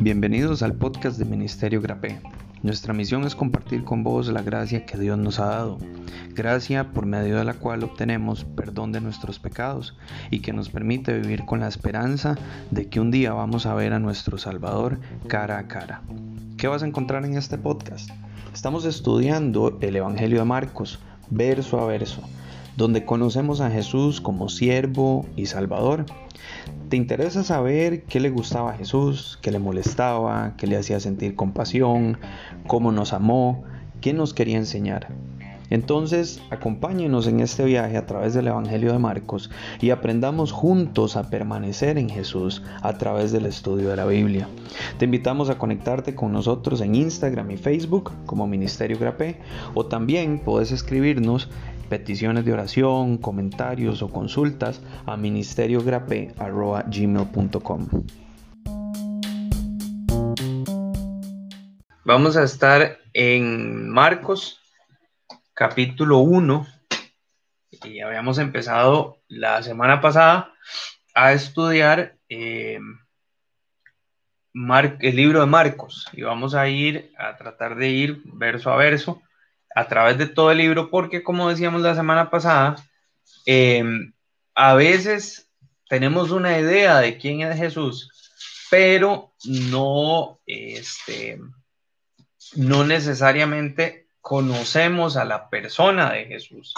Bienvenidos al podcast de Ministerio Grapé. Nuestra misión es compartir con vos la gracia que Dios nos ha dado, gracia por medio de la cual obtenemos perdón de nuestros pecados y que nos permite vivir con la esperanza de que un día vamos a ver a nuestro Salvador cara a cara. ¿Qué vas a encontrar en este podcast? Estamos estudiando el Evangelio de Marcos, verso a verso, donde conocemos a Jesús como siervo y Salvador ¿Te interesa saber qué le gustaba a Jesús, qué le molestaba, qué le hacía sentir compasión, cómo nos amó, qué nos quería enseñar? Entonces, acompáñenos en este viaje a través del Evangelio de Marcos y aprendamos juntos a permanecer en Jesús a través del estudio de la Biblia. Te invitamos a conectarte con nosotros en Instagram y Facebook como Ministerio Grapé o también puedes escribirnos peticiones de oración, comentarios o consultas a ministeriogrape.gmail.com Vamos a estar en Marcos capítulo 1 y habíamos empezado la semana pasada a estudiar eh, el libro de Marcos. Y vamos a ir a tratar de ir verso a verso a través de todo el libro, porque como decíamos la semana pasada, em, a veces tenemos una idea de quién es Jesús, pero no, este, no necesariamente conocemos a la persona de Jesús.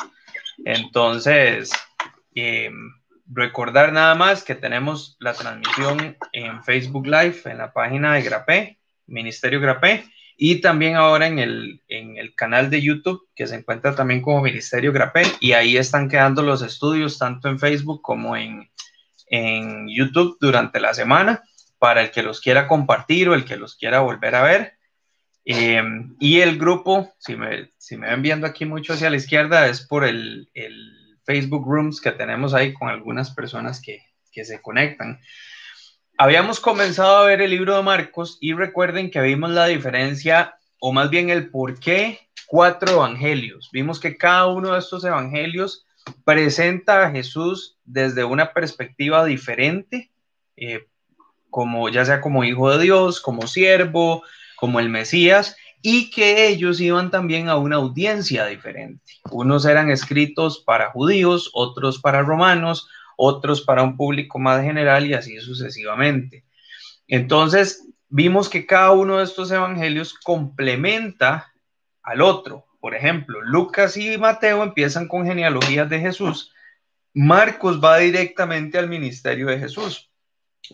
Entonces, em, recordar nada más que tenemos la transmisión en Facebook Live, en la página de Grapé, Ministerio Grapé, y también ahora en el, en el canal de YouTube, que se encuentra también como Ministerio Grapel, y ahí están quedando los estudios tanto en Facebook como en, en YouTube durante la semana, para el que los quiera compartir o el que los quiera volver a ver. Em, y el grupo, si me, si me ven viendo aquí mucho hacia la izquierda, es por el, el Facebook Rooms que tenemos ahí con algunas personas que, que se conectan. Habíamos comenzado a ver el libro de Marcos y recuerden que vimos la diferencia, o más bien el por qué cuatro evangelios. Vimos que cada uno de estos evangelios presenta a Jesús desde una perspectiva diferente, eh, como ya sea como hijo de Dios, como siervo, como el Mesías, y que ellos iban también a una audiencia diferente. Unos eran escritos para judíos, otros para romanos, otros para un público más general y así sucesivamente. Entonces, vimos que cada uno de estos evangelios complementa al otro. Por ejemplo, Lucas y Mateo empiezan con genealogías de Jesús. Marcos va directamente al ministerio de Jesús.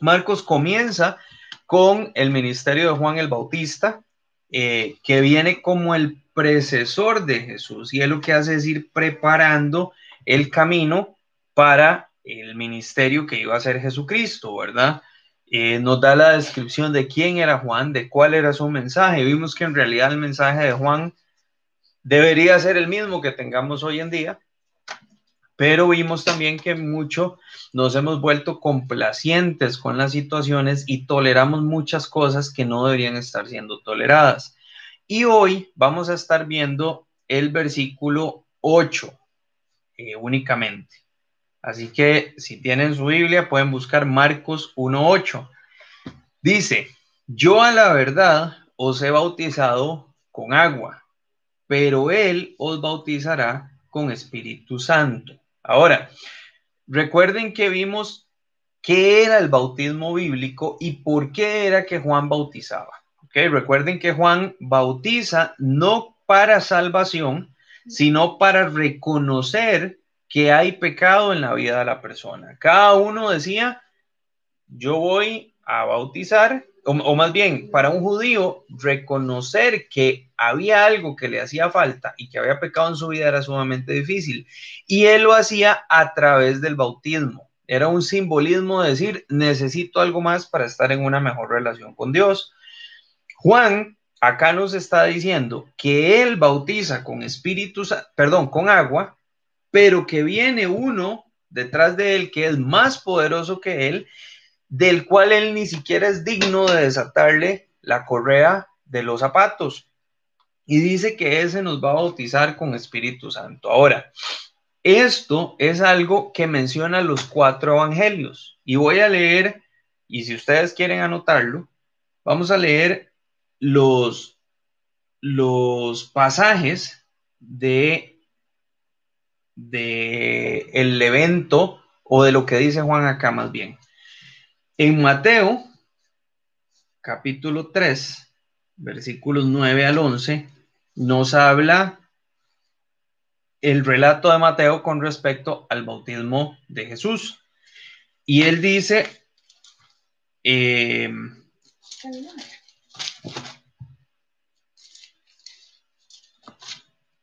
Marcos comienza con el ministerio de Juan el Bautista, eh, que viene como el precesor de Jesús y él lo que hace es ir preparando el camino para el ministerio que iba a ser Jesucristo, ¿verdad? Eh, nos da la descripción de quién era Juan, de cuál era su mensaje. Vimos que en realidad el mensaje de Juan debería ser el mismo que tengamos hoy en día, pero vimos también que mucho nos hemos vuelto complacientes con las situaciones y toleramos muchas cosas que no deberían estar siendo toleradas. Y hoy vamos a estar viendo el versículo 8 eh, únicamente. Así que si tienen su Biblia pueden buscar Marcos 1.8. Dice, yo a la verdad os he bautizado con agua, pero Él os bautizará con Espíritu Santo. Ahora, recuerden que vimos qué era el bautismo bíblico y por qué era que Juan bautizaba. ¿Okay? Recuerden que Juan bautiza no para salvación, sino para reconocer que hay pecado en la vida de la persona. Cada uno decía, yo voy a bautizar, o, más bien, para un judío, reconocer que había algo que le hacía falta y que había pecado en su vida era sumamente difícil. Y él lo hacía a través del bautismo. Era un simbolismo de decir, necesito algo más para estar en una mejor relación con Dios. Juan acá nos está diciendo que él bautiza con espíritu, perdón, con agua, pero que viene uno detrás de él que es más poderoso que él, del cual él ni siquiera es digno de desatarle la correa de los zapatos. Y dice que ese nos va a bautizar con Espíritu Santo. Ahora, Esto es algo que menciona los cuatro evangelios. Y voy a leer, y si ustedes quieren anotarlo, vamos a leer los, los pasajes de, de el evento o de lo que dice Juan acá más bien. En Mateo, capítulo 3, versículos 9 al 11, nos habla el relato de Mateo con respecto al bautismo de Jesús. Y él dice, eh,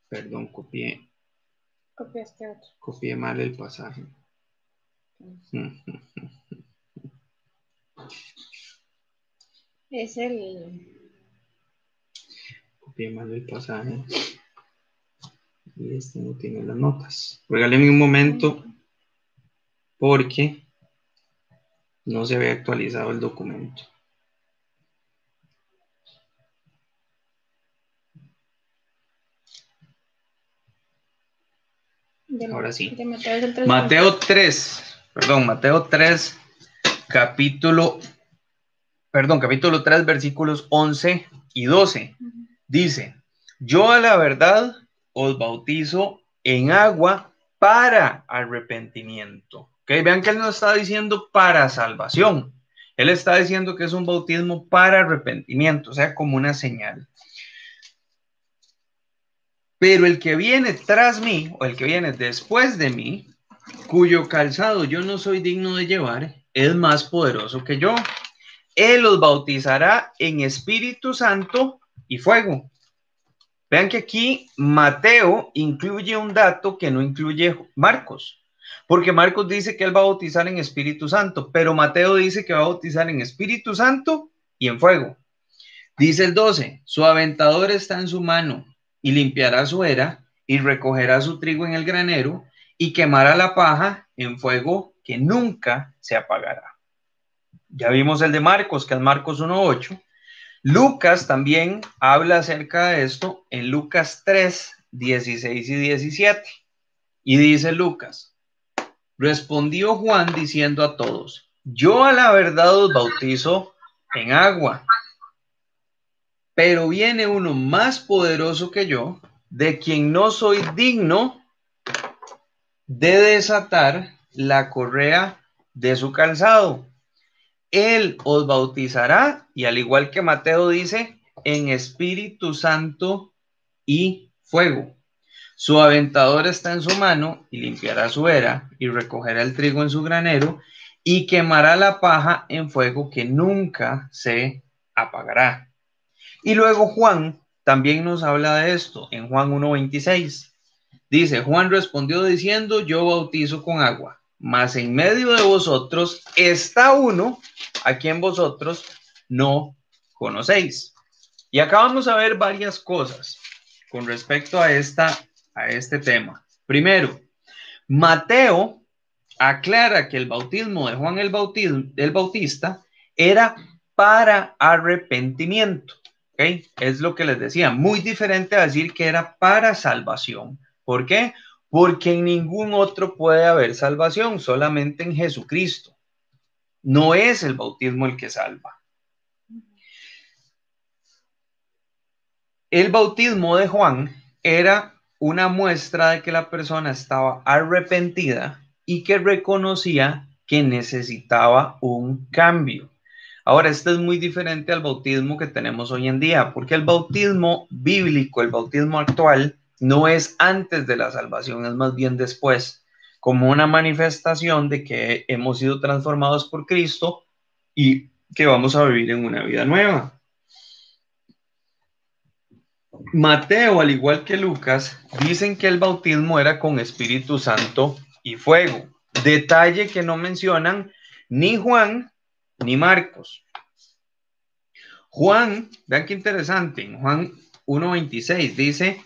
perdón, copié, copié mal el pasaje. Es el. Copié mal el pasaje. Y este no tiene las notas. Regáleme un momento porque no se había actualizado el documento. Ahora sí. Mateo, Mateo 3, perdón, Mateo 3, capítulo, perdón, capítulo 3, versículos 11 y 12. Dice, yo a la verdad os bautizo en agua para arrepentimiento. ¿Okay? Vean que él no está diciendo para salvación. Él está diciendo que es un bautismo para arrepentimiento, o sea, como una señal. Pero el que viene tras mí, o el que viene después de mí, cuyo calzado yo no soy digno de llevar, es más poderoso que yo. Él los bautizará en Espíritu Santo y fuego. Vean que aquí Mateo incluye un dato que no incluye Marcos, porque Marcos dice que él va a bautizar en Espíritu Santo, pero Mateo dice que va a bautizar en Espíritu Santo y en fuego. Dice el 12, su aventador está en su mano y limpiará su era y recogerá su trigo en el granero y quemará la paja en fuego que nunca se apagará. Ya vimos el de Marcos, que es Marcos 1.8. Lucas también habla acerca de esto en Lucas 3, 16 y 17. Y dice Lucas, respondió Juan diciendo a todos, yo a la verdad os bautizo en agua pero viene uno más poderoso que yo, de quien no soy digno de desatar la correa de su calzado. Él os bautizará, y al igual que Mateo dice, en Espíritu Santo y fuego. Su aventador está en su mano y limpiará su era y recogerá el trigo en su granero y quemará la paja en fuego que nunca se apagará. Y luego Juan también nos habla de esto en Juan 1.26. Dice, Juan respondió diciendo, yo bautizo con agua, mas en medio de vosotros está uno a quien vosotros no conocéis. Y acá vamos a ver varias cosas con respecto a, esta, a este tema. Primero, Mateo aclara que el bautismo de Juan el, el Bautista era para arrepentimiento. Es lo que les decía, muy diferente a decir que era para salvación. ¿Por qué? Porque en ningún otro puede haber salvación, solamente en Jesucristo. No es el bautismo el que salva. El bautismo de Juan era una muestra de que la persona estaba arrepentida y que reconocía que necesitaba un cambio. Ahora, esto es muy diferente al bautismo que tenemos hoy en día, porque el bautismo bíblico, el bautismo actual, no es antes de la salvación, es más bien después, como una manifestación de que hemos sido transformados por Cristo y que vamos a vivir en una vida nueva. Mateo, al igual que Lucas, dicen que el bautismo era con Espíritu Santo y fuego. Detalle que no mencionan ni Juan ni Marcos. Juan, vean qué interesante, en Juan 1.26 dice,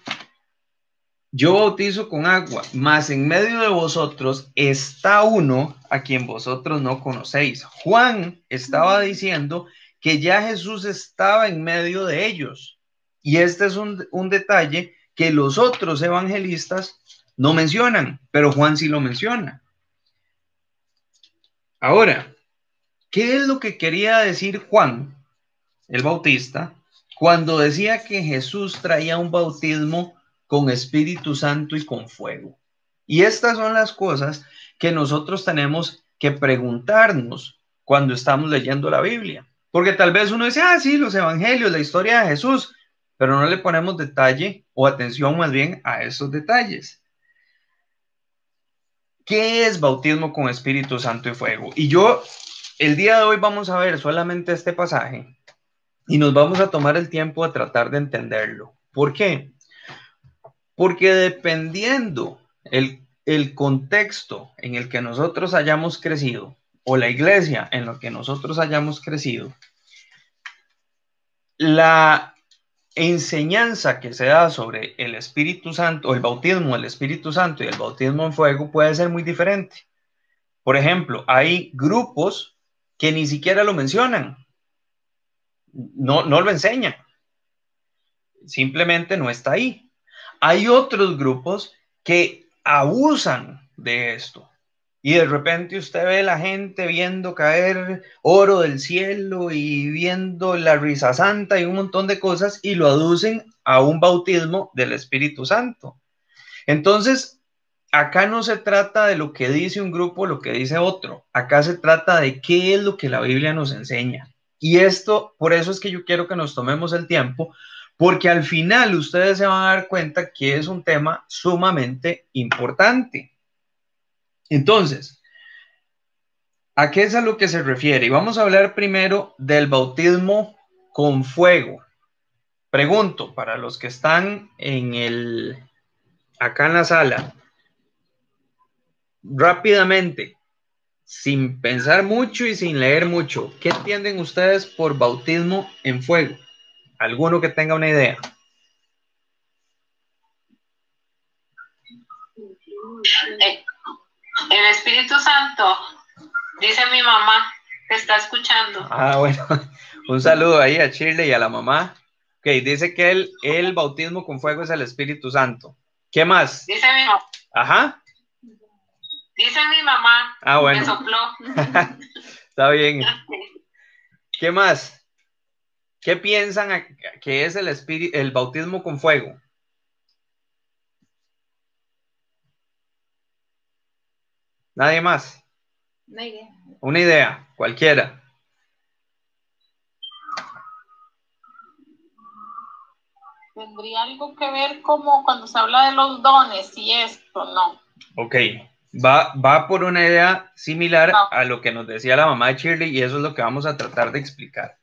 yo bautizo con agua, mas en medio de vosotros está uno a quien vosotros no conocéis. Juan estaba diciendo que ya Jesús estaba en medio de ellos. Y este es un, un detalle que los otros evangelistas no mencionan, pero Juan sí lo menciona. Ahora, ¿qué es lo que quería decir Juan, el Bautista, cuando decía que Jesús traía un bautismo con Espíritu Santo y con fuego? Y estas son las cosas que nosotros tenemos que preguntarnos cuando estamos leyendo la Biblia. Porque tal vez uno dice, ah, sí, los evangelios, la historia de Jesús, pero no le ponemos detalle o atención más bien a esos detalles. ¿Qué es bautismo con Espíritu Santo y fuego? Y yo, el día de hoy vamos a ver solamente este pasaje y nos vamos a tomar el tiempo de tratar de entenderlo. ¿Por qué? Porque dependiendo el, el contexto en el que nosotros hayamos crecido, o la iglesia en la que nosotros hayamos crecido, la enseñanza que se da sobre el Espíritu Santo, o el bautismo del Espíritu Santo y el bautismo en fuego puede ser muy diferente. Por ejemplo, hay grupos que ni siquiera lo mencionan, no, no lo enseñan, simplemente no está ahí. Hay otros grupos que abusan de esto y de repente usted ve la gente viendo caer oro del cielo y viendo la risa santa y un montón de cosas y lo aducen a un bautismo del Espíritu Santo. Entonces, acá no se trata de lo que dice un grupo, lo que dice otro. Acá se trata de qué es lo que la Biblia nos enseña. Y esto, por eso es que yo quiero que nos tomemos el tiempo, porque al final ustedes se van a dar cuenta que es un tema sumamente importante. Entonces, ¿a qué es a lo que se refiere? Y vamos a hablar primero del bautismo con fuego. Pregunto para los que están en el acá en la sala, rápidamente, sin pensar mucho y sin leer mucho, ¿qué entienden ustedes por bautismo en fuego? ¿Alguno que tenga una idea? Eh, el Espíritu Santo, dice mi mamá, que está escuchando. Ah, bueno, un saludo ahí a Chile y a la mamá. Ok, dice que el, el bautismo con fuego es el Espíritu Santo. ¿Qué más? Dice mi mamá. Ajá. Dice mi mamá. Ah, bueno. Me sopló. Está bien. ¿Qué más? ¿Qué piensan que es el, el bautismo con fuego? ¿Nadie más? Una idea. Una idea, cualquiera. Tendría algo que ver como cuando se habla de los dones y esto, ¿no? Ok, va, va por una idea similar a lo que nos decía la mamá de Shirley y eso es lo que vamos a tratar de explicar.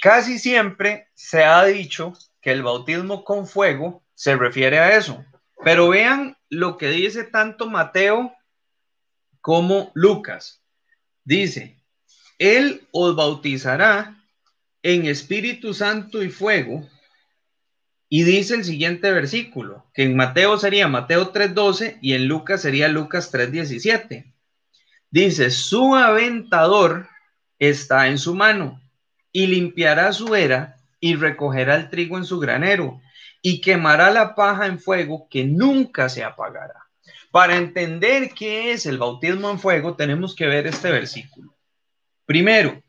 Casi siempre se ha dicho que el bautismo con fuego se refiere a eso, pero vean lo que dice tanto Mateo como Lucas. Dice, Él os bautizará en Espíritu Santo y fuego. Y dice el siguiente versículo, que en Mateo sería Mateo 3.12 y en Lucas sería Lucas 3.17. Dice, su aventador está en su mano y limpiará su era y recogerá el trigo en su granero y quemará la paja en fuego que nunca se apagará. Para entender qué es el bautismo en fuego, tenemos que ver este versículo. Primero,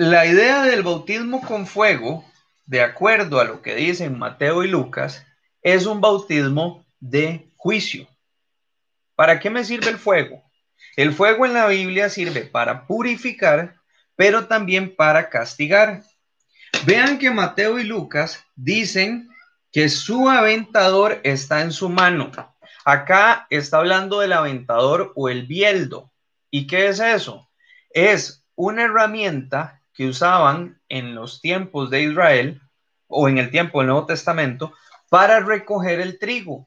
la idea del bautismo con fuego, de acuerdo a lo que dicen Mateo y Lucas, es un bautismo de juicio. ¿Para qué me sirve el fuego? El fuego en la Biblia sirve para purificar pero también para castigar. Vean que Mateo y Lucas dicen que su aventador está en su mano. Acá está hablando del aventador o el bieldo. ¿Y qué es eso? Es una herramienta usaban en los tiempos de Israel o en el tiempo del Nuevo Testamento para recoger el trigo.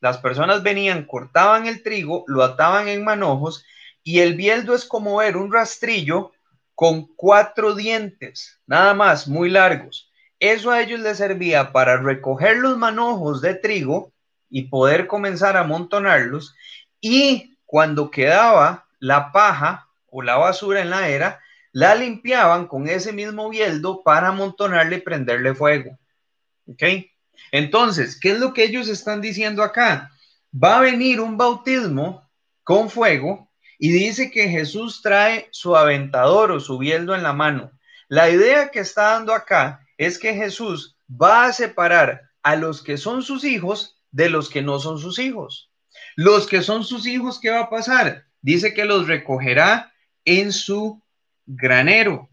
Las personas venían, cortaban el trigo, lo ataban en manojos y el bieldo es como ver un rastrillo con cuatro dientes, nada más, muy largos. Eso a ellos les servía para recoger los manojos de trigo y poder comenzar a amontonarlos. Y cuando quedaba la paja o la basura en la era, la limpiaban con ese mismo bieldo para amontonarle y prenderle fuego. ¿Ok? Entonces, ¿qué es lo que ellos están diciendo acá? Va a venir un bautismo con fuego y dice que Jesús trae su aventador o su bieldo en la mano. La idea que está dando acá es que Jesús va a separar a los que son sus hijos de los que no son sus hijos. Los que son sus hijos, ¿qué va a pasar? Dice que los recogerá en su granero.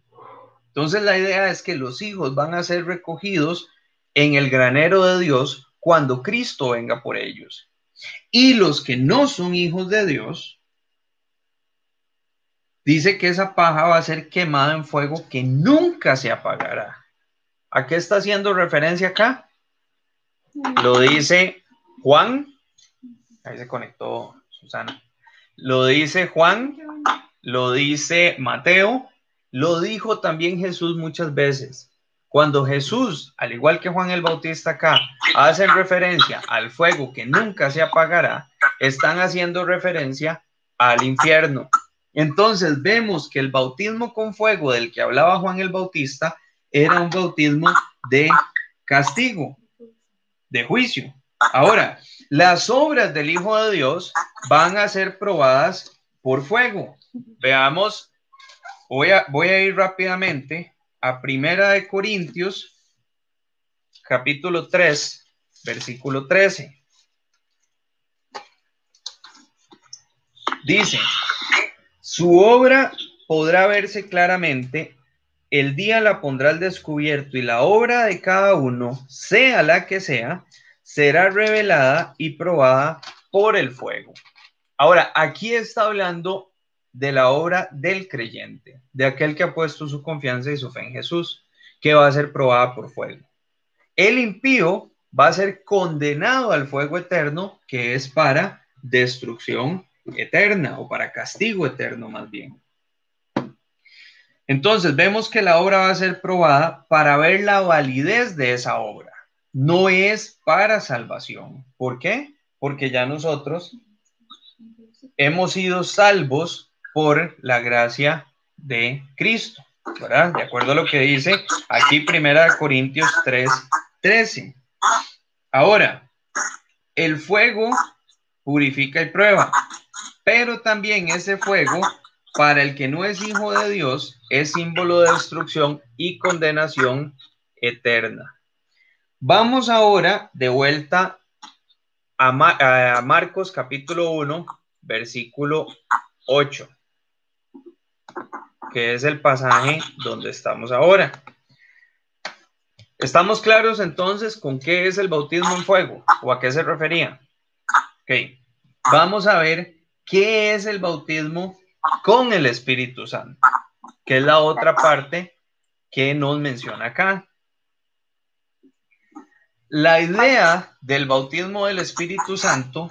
Entonces la idea es que los hijos van a ser recogidos en el granero de Dios cuando Cristo venga por ellos. Y los que no son hijos de Dios, dice que esa paja va a ser quemada en fuego que nunca se apagará. ¿A qué está haciendo referencia acá? Lo dice Juan. Ahí se conectó Susana. Lo dice Juan, lo dice Mateo, lo dijo también Jesús muchas veces. Cuando Jesús, al igual que Juan el Bautista acá, hacen referencia al fuego que nunca se apagará, están haciendo referencia al infierno. Entonces vemos que el bautismo con fuego del que hablaba Juan el Bautista era un bautismo de castigo, de juicio. Ahora, las obras del Hijo de Dios van a ser probadas por fuego. Veamos, voy a, voy a ir rápidamente a Primera de Corintios, capítulo 3, versículo 13. Dice, su obra podrá verse claramente, el día la pondrá al descubierto y la obra de cada uno, sea la que sea, será revelada y probada por el fuego. Ahora, aquí está hablando de la obra del creyente, de aquel que ha puesto su confianza y su fe en Jesús, que va a ser probada por fuego. El impío va a ser condenado al fuego eterno, que es para destrucción eterna o para castigo eterno más bien. Entonces vemos que la obra va a ser probada para ver la validez de esa obra. No es para salvación. ¿Por qué? Porque ya nosotros hemos sido salvos por la gracia de Cristo, ¿verdad? De acuerdo a lo que dice aquí Primera Corintios 3, 13. Ahora, el fuego purifica y prueba, pero también ese fuego, para el que no es hijo de Dios, es símbolo de destrucción y condenación eterna. Vamos ahora de vuelta a, Marcos capítulo 1, versículo 8 que es el pasaje donde estamos ahora. ¿Estamos claros entonces con qué es el bautismo en fuego o a qué se refería? Ok, vamos a ver qué es el bautismo con el Espíritu Santo, que es la otra parte que nos menciona acá. La idea del bautismo del Espíritu Santo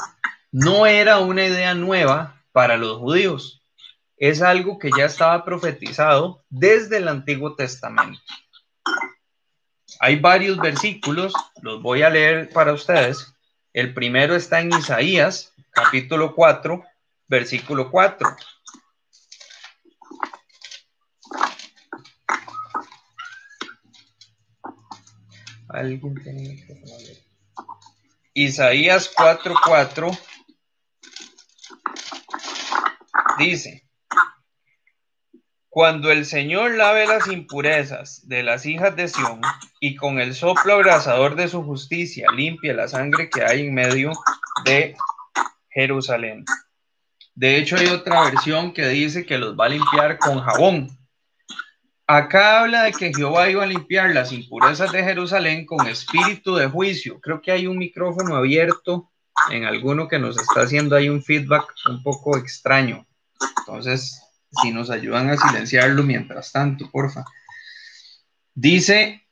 no era una idea nueva para los judíos es algo que ya estaba profetizado desde el Antiguo Testamento. Hay varios versículos, los voy a leer para ustedes. El primero está en Isaías, capítulo 4, versículo 4. Alguien tiene que Isaías 4:4 dice, cuando el Señor lave las impurezas de las hijas de Sión y con el soplo abrasador de su justicia limpie la sangre que hay en medio de Jerusalén. De hecho, hay otra versión que dice que los va a limpiar con jabón. Acá habla de que Jehová iba a limpiar las impurezas de Jerusalén con espíritu de juicio. Creo que hay un micrófono abierto en alguno que nos está haciendo ahí un feedback un poco extraño. Entonces, si nos ayudan a silenciarlo mientras tanto, porfa. Dice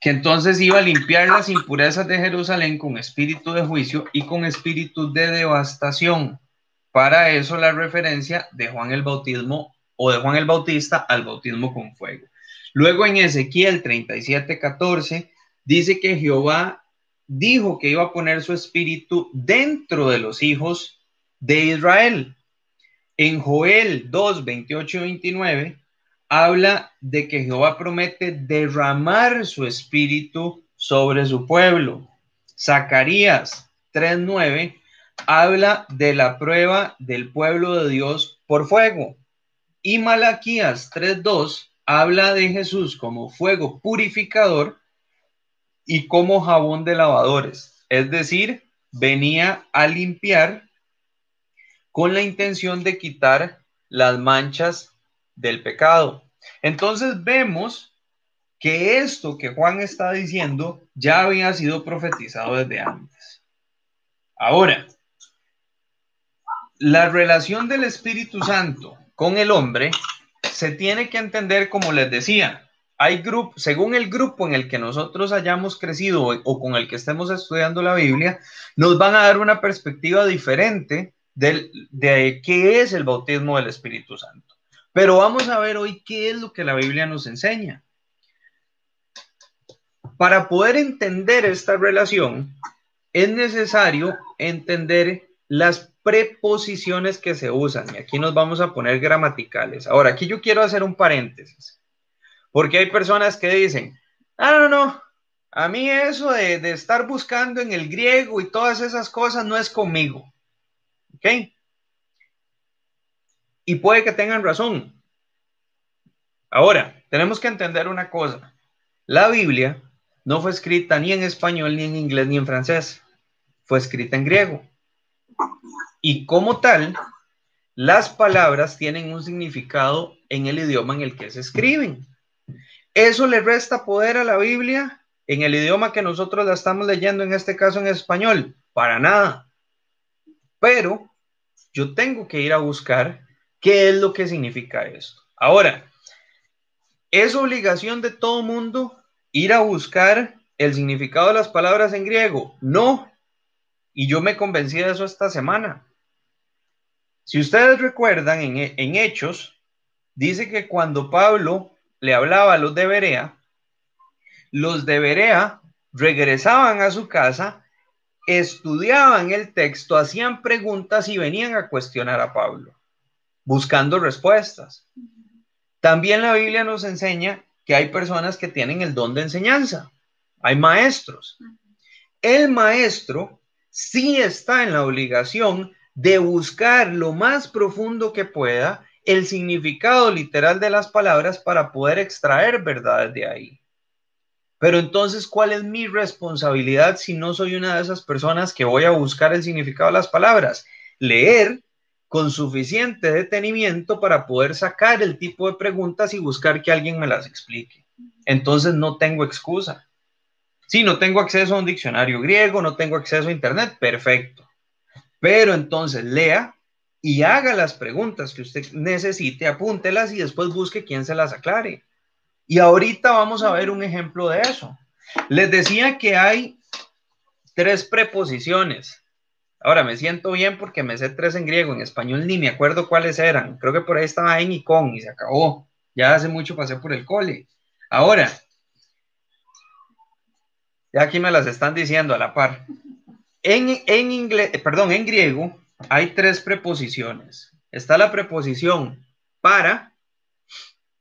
que entonces iba a limpiar las impurezas de Jerusalén con espíritu de juicio y con espíritu de devastación. Para eso la referencia de Juan el Bautismo o de Juan el Bautista al bautismo con fuego. Luego en Ezequiel 37, 14 dice que Jehová dijo que iba a poner su espíritu dentro de los hijos de Israel. En Joel 2, 28 y 29 habla de que Jehová promete derramar su espíritu sobre su pueblo. Zacarías 3.9 habla de la prueba del pueblo de Dios por fuego. Y Malaquías 3.2 habla de Jesús como fuego purificador y como jabón de lavadores. Es decir, venía a limpiar con la intención de quitar las manchas del pecado. Entonces vemos que esto que Juan está diciendo ya había sido profetizado desde antes. Ahora, la relación del Espíritu Santo con el hombre se tiene que entender como les decía. Hay grupos, según el grupo en el que nosotros hayamos crecido o con el que estemos estudiando la Biblia, nos van a dar una perspectiva diferente de qué es el bautismo del Espíritu Santo. Pero vamos a ver hoy qué es lo que la Biblia nos enseña. Para poder entender esta relación, es necesario entender las preposiciones que se usan. Y aquí nos vamos a poner gramaticales. Ahora, aquí yo quiero hacer un paréntesis, porque hay personas que dicen, ah, no, no, a mí eso de, de estar buscando en el griego y todas esas cosas no es conmigo. ¿Ok? Y puede que tengan razón. Ahora, tenemos que entender una cosa. La Biblia no fue escrita ni en español, ni en inglés, ni en francés. Fue escrita en griego. Y como tal, las palabras tienen un significado en el idioma en el que se escriben. ¿Eso le resta poder a la Biblia en el idioma que nosotros la estamos leyendo, en este caso en español? Para nada. Pero yo tengo que ir a buscar qué es lo que significa esto. Ahora, ¿es obligación de todo mundo ir a buscar el significado de las palabras en griego? No. Y yo me convencí de eso esta semana. Si ustedes recuerdan, en, Hechos, dice que cuando Pablo le hablaba a los de Berea, los de Berea regresaban a su casa, estudiaban el texto, hacían preguntas y venían a cuestionar a Pablo, buscando respuestas. También la Biblia nos enseña que hay personas que tienen el don de enseñanza, hay maestros. El maestro sí está en la obligación de buscar lo más profundo que pueda el significado literal de las palabras para poder extraer verdades de ahí. Pero entonces, ¿cuál es mi responsabilidad si no soy una de esas personas que voy a buscar el significado de las palabras? Leer con suficiente detenimiento para poder sacar el tipo de preguntas y buscar que alguien me las explique. Entonces no tengo excusa. Si no tengo acceso a un diccionario griego, no tengo acceso a Internet, perfecto. Pero entonces lea y haga las preguntas que usted necesite, apúntelas y después busque quién se las aclare. Y ahorita vamos a ver un ejemplo de eso. Les decía que hay tres preposiciones. Ahora me siento bien porque me sé tres en griego, en español ni me acuerdo cuáles eran. Creo que por ahí estaba en y con y se acabó. Ya hace mucho pasé por el cole. Ahora, ya aquí me las están diciendo a la par. En, inglés, eh, perdón, en griego hay tres preposiciones. Está la preposición para,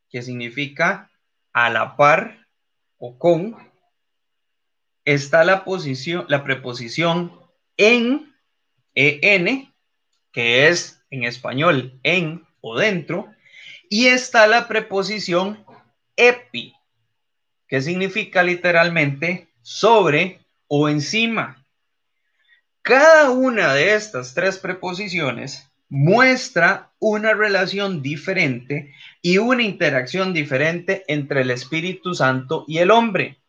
que significa a la par o con. Está la, posición, la preposición en, en, que es en español en o dentro. Y está la preposición epi, que significa literalmente sobre o encima. Cada una de estas tres preposiciones muestra una relación diferente y una interacción diferente entre el Espíritu Santo y el hombre.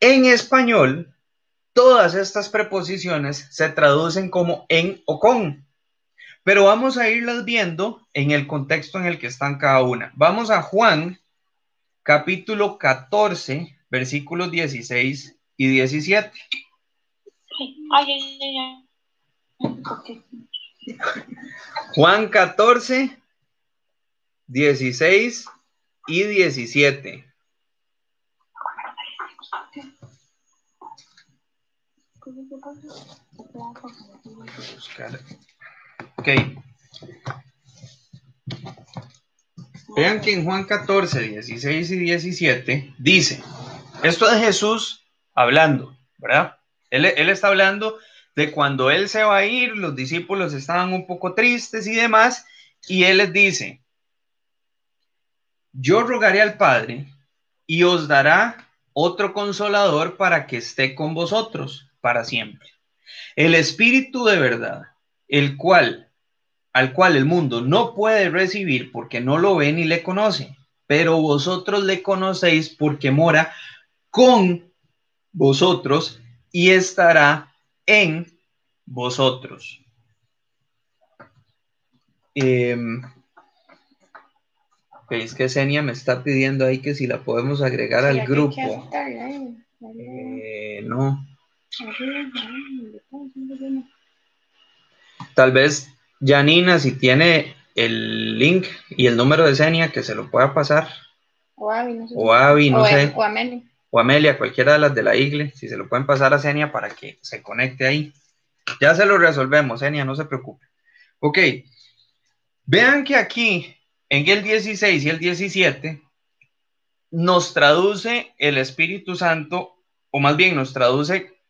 En español, todas estas preposiciones se traducen como en o con, pero vamos a irlas viendo en el contexto en el que están cada una. Vamos a Juan, capítulo 14, versículos 16 y 17. Juan 14, 16 y 17. Ok. Vean que en Juan 14, 16 y 17 dice, esto es Jesús hablando, ¿verdad? Él, él está hablando de cuando él se va a ir, los discípulos estaban un poco tristes y demás, y él les dice, yo rogaré al Padre y os dará otro consolador para que esté con vosotros para siempre. El Espíritu de verdad, el cual, al cual el mundo no puede recibir porque no lo ve ni le conoce, pero vosotros le conocéis porque mora con vosotros y estará en vosotros. Eh, es que Senia me está pidiendo ahí que si la podemos agregar al grupo. Eh, no. Tal vez Janina, si tiene el link y el número de Senia, que se lo pueda pasar. O Avi, no sé. O Avi, no sé. O Amelia. O Amelia, cualquiera de las de la iglesia, si se lo pueden pasar a Senia para que se conecte ahí. Ya se lo resolvemos, Senia, no se preocupe. Ok. Vean que aquí en el 16 y el 17 nos traduce el Espíritu Santo, o más bien nos traduce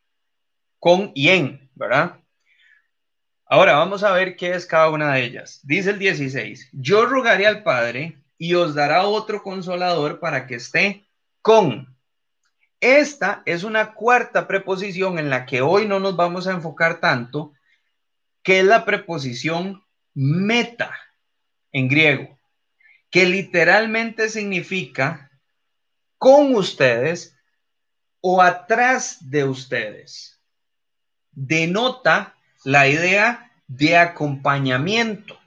con y en, ¿verdad? Ahora vamos a ver qué es cada una de ellas. Dice el 16, yo rogaré al Padre y os dará otro consolador para que esté con. Esta es una cuarta preposición en la que hoy no nos vamos a enfocar tanto, que es la preposición meta en griego que literalmente significa con ustedes o atrás de ustedes. Denota la idea de acompañamiento.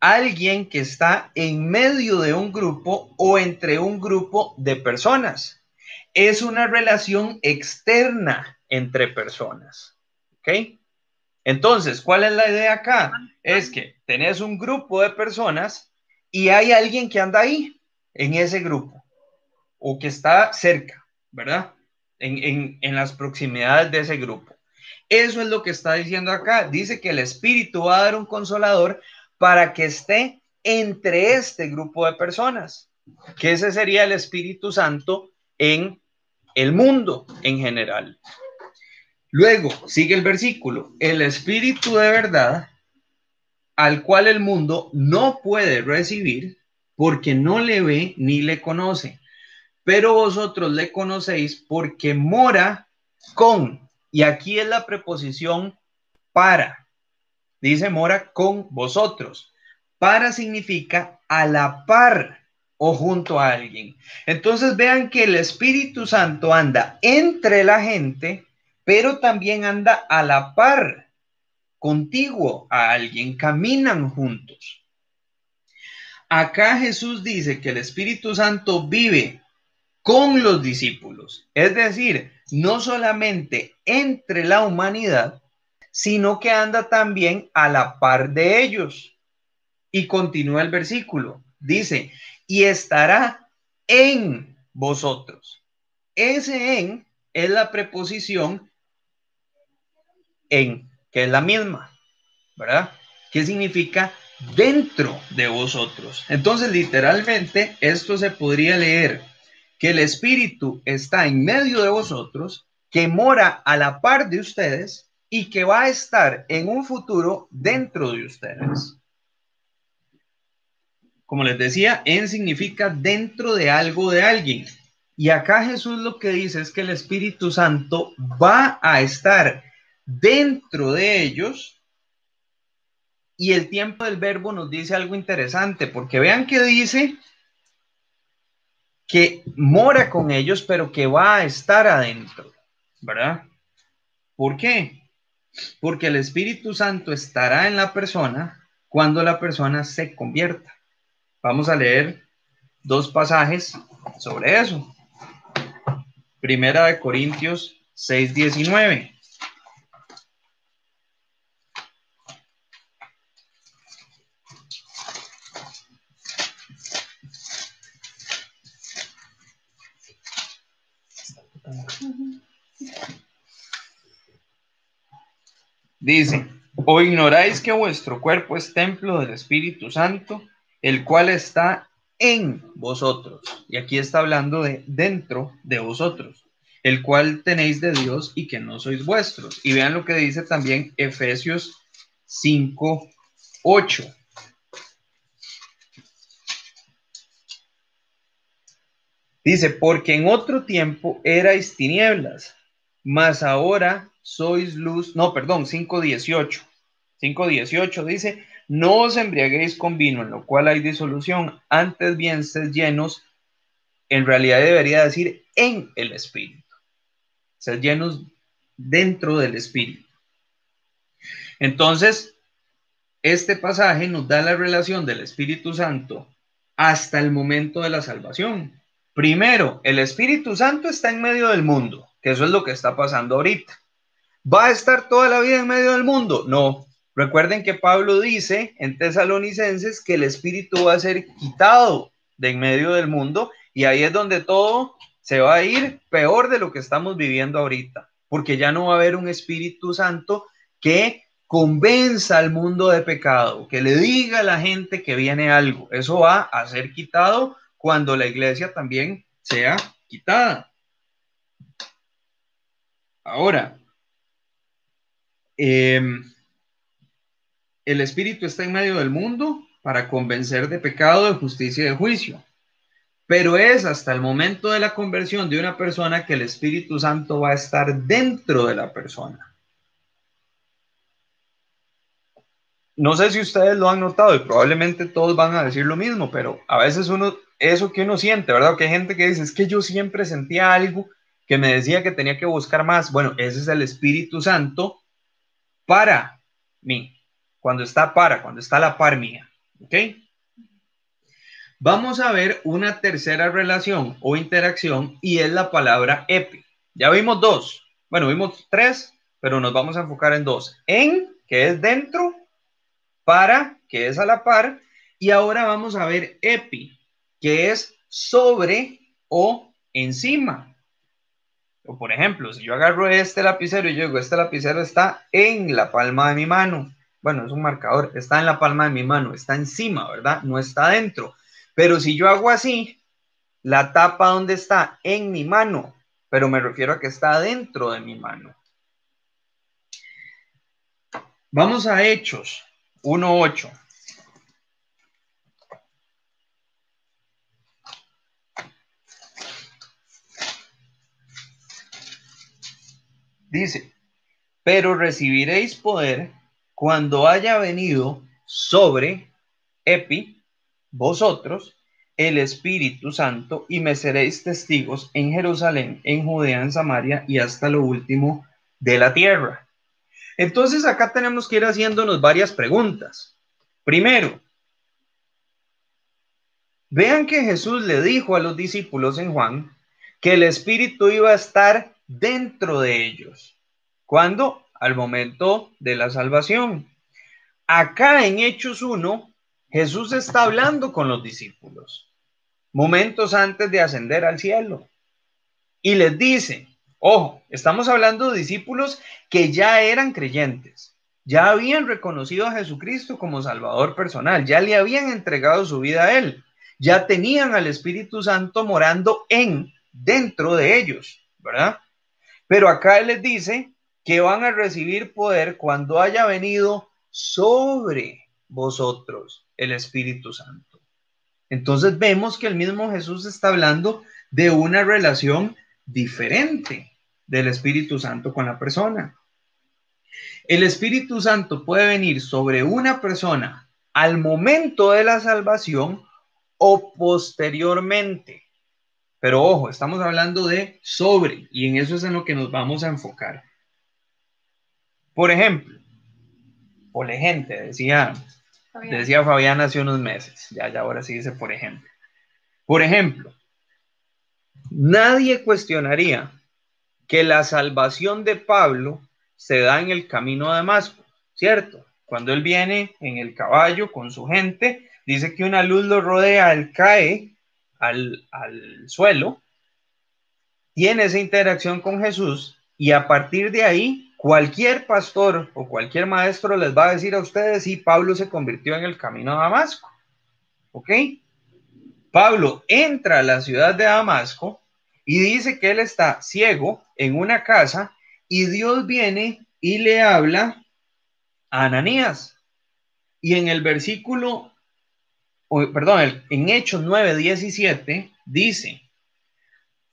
Alguien que está en medio de un grupo o entre un grupo de personas. Es una relación externa entre personas. ¿Ok? Entonces, ¿cuál es la idea acá? Es que tenés un grupo de personas y hay alguien que anda ahí, en ese grupo, o que está cerca, ¿verdad? En, las proximidades de ese grupo. Eso es lo que está diciendo acá. Dice que el Espíritu va a dar un consolador para que esté entre este grupo de personas, que ese sería el Espíritu Santo en el mundo en general. Luego sigue el versículo, el Espíritu de verdad al cual el mundo no puede recibir porque no le ve ni le conoce. Pero vosotros le conocéis porque mora con, y aquí es la preposición para. Dice mora con vosotros. Para significa a la par o junto a alguien. Entonces vean que el Espíritu Santo anda entre la gente, pero también anda a la par contiguo a alguien, caminan juntos. Acá Jesús dice que el Espíritu Santo vive con los discípulos, es decir, no solamente entre la humanidad, sino que anda también a la par de ellos. Y continúa el versículo, dice, y estará en vosotros. Ese en es la preposición en que es la misma, ¿verdad? ¿Qué significa dentro de vosotros? Entonces, literalmente, esto se podría leer que el Espíritu está en medio de vosotros, que mora a la par de ustedes y que va a estar en un futuro dentro de ustedes. Como les decía, en significa dentro de algo de alguien. Y acá Jesús lo que dice es que el Espíritu Santo va a estar dentro de ellos. Y el tiempo del verbo nos dice algo interesante, porque vean que dice que mora con ellos, pero que va a estar adentro, ¿verdad? ¿Por qué? Porque el Espíritu Santo estará en la persona cuando la persona se convierta. Vamos a leer dos pasajes sobre eso. Primera de Corintios 6, Dice, ¿o ignoráis que vuestro cuerpo es templo del Espíritu Santo, el cual está en vosotros. Y aquí está hablando de dentro de vosotros, el cual tenéis de Dios y que no sois vuestros. Y vean lo que dice también Efesios 5, 8. Dice, porque en otro tiempo erais tinieblas, mas ahora sois luz. No, perdón, 5.18. 5.18 dice, no os embriaguéis con vino, en lo cual hay disolución, antes bien sed llenos, en realidad debería decir en el Espíritu. Sed llenos dentro del Espíritu. Entonces, este pasaje nos da la relación del Espíritu Santo hasta el momento de la salvación. Primero, el Espíritu Santo está en medio del mundo, que eso es lo que está pasando ahorita. ¿Va a estar toda la vida en medio del mundo? No. Recuerden que Pablo dice en Tesalonicenses que el Espíritu va a ser quitado de en medio del mundo y ahí es donde todo se va a ir peor de lo que estamos viviendo ahorita, porque ya no va a haber un Espíritu Santo que convenza al mundo de pecado, que le diga a la gente que viene algo. Eso va a ser quitado cuando la iglesia también sea quitada. Ahora, em, el Espíritu está en medio del mundo para convencer de pecado, de justicia y de juicio. Pero es hasta el momento de la conversión de una persona que el Espíritu Santo va a estar dentro de la persona. No sé si ustedes lo han notado y probablemente todos van a decir lo mismo, pero a veces uno eso que uno siente, ¿verdad? Que hay gente que dice, es que yo siempre sentía algo que me decía que tenía que buscar más. Bueno, ese es el Espíritu Santo para mí, cuando está para, cuando está la par mía, ¿ok? Vamos a ver una tercera relación o interacción y es la palabra epi. Ya vimos dos, bueno, vimos tres, pero nos vamos a enfocar en dos. En, que es dentro, para, que es a la par, y ahora vamos a ver epi, que es sobre o encima. O por ejemplo, si yo agarro este lapicero y yo digo, este lapicero está en la palma de mi mano. Bueno, es un marcador, está en la palma de mi mano, está encima, ¿verdad? No está dentro. Pero si yo hago así, la tapa donde está en mi mano, pero me refiero a que está dentro de mi mano. Vamos a Hechos 1.8. Dice, pero recibiréis poder cuando haya venido sobre Epi, vosotros, el Espíritu Santo, y me seréis testigos en Jerusalén, en Judea, en Samaria y hasta lo último de la tierra. Entonces acá tenemos que ir haciéndonos varias preguntas. Primero, vean que Jesús le dijo a los discípulos en Juan que el Espíritu iba a estar dentro de ellos. ¿Cuándo? Al momento de la salvación. Acá en Hechos 1, Jesús está hablando con los discípulos, momentos antes de ascender al cielo. Y les dice, ojo, estamos hablando de discípulos que ya eran creyentes, ya habían reconocido a Jesucristo como Salvador personal, ya le habían entregado su vida a Él, ya tenían al Espíritu Santo morando en, dentro de ellos, ¿verdad? Pero acá Él les dice que van a recibir poder cuando haya venido sobre vosotros el Espíritu Santo. Entonces vemos que el mismo Jesús está hablando de una relación diferente del Espíritu Santo con la persona. El Espíritu Santo puede venir sobre una persona al momento de la salvación o posteriormente. Pero ojo, estamos hablando de sobre y en eso es en lo que nos vamos a enfocar. Por ejemplo, por gente, decía, decía Fabián hace unos meses, ya, ya ahora sí dice por ejemplo. Por ejemplo, nadie cuestionaría que la salvación de Pablo se da en el camino a Damasco, ¿cierto? Cuando él viene en el caballo con su gente, dice que una luz lo rodea, él cae al, suelo, tiene esa interacción con Jesús y a partir de ahí cualquier pastor o cualquier maestro les va a decir a ustedes si Pablo se convirtió en el camino a Damasco. ¿Ok? Pablo entra a la ciudad de Damasco y dice que él está ciego en una casa y Dios viene y le habla a Ananías. Y en el versículo, perdón, en Hechos 9, 17 dice,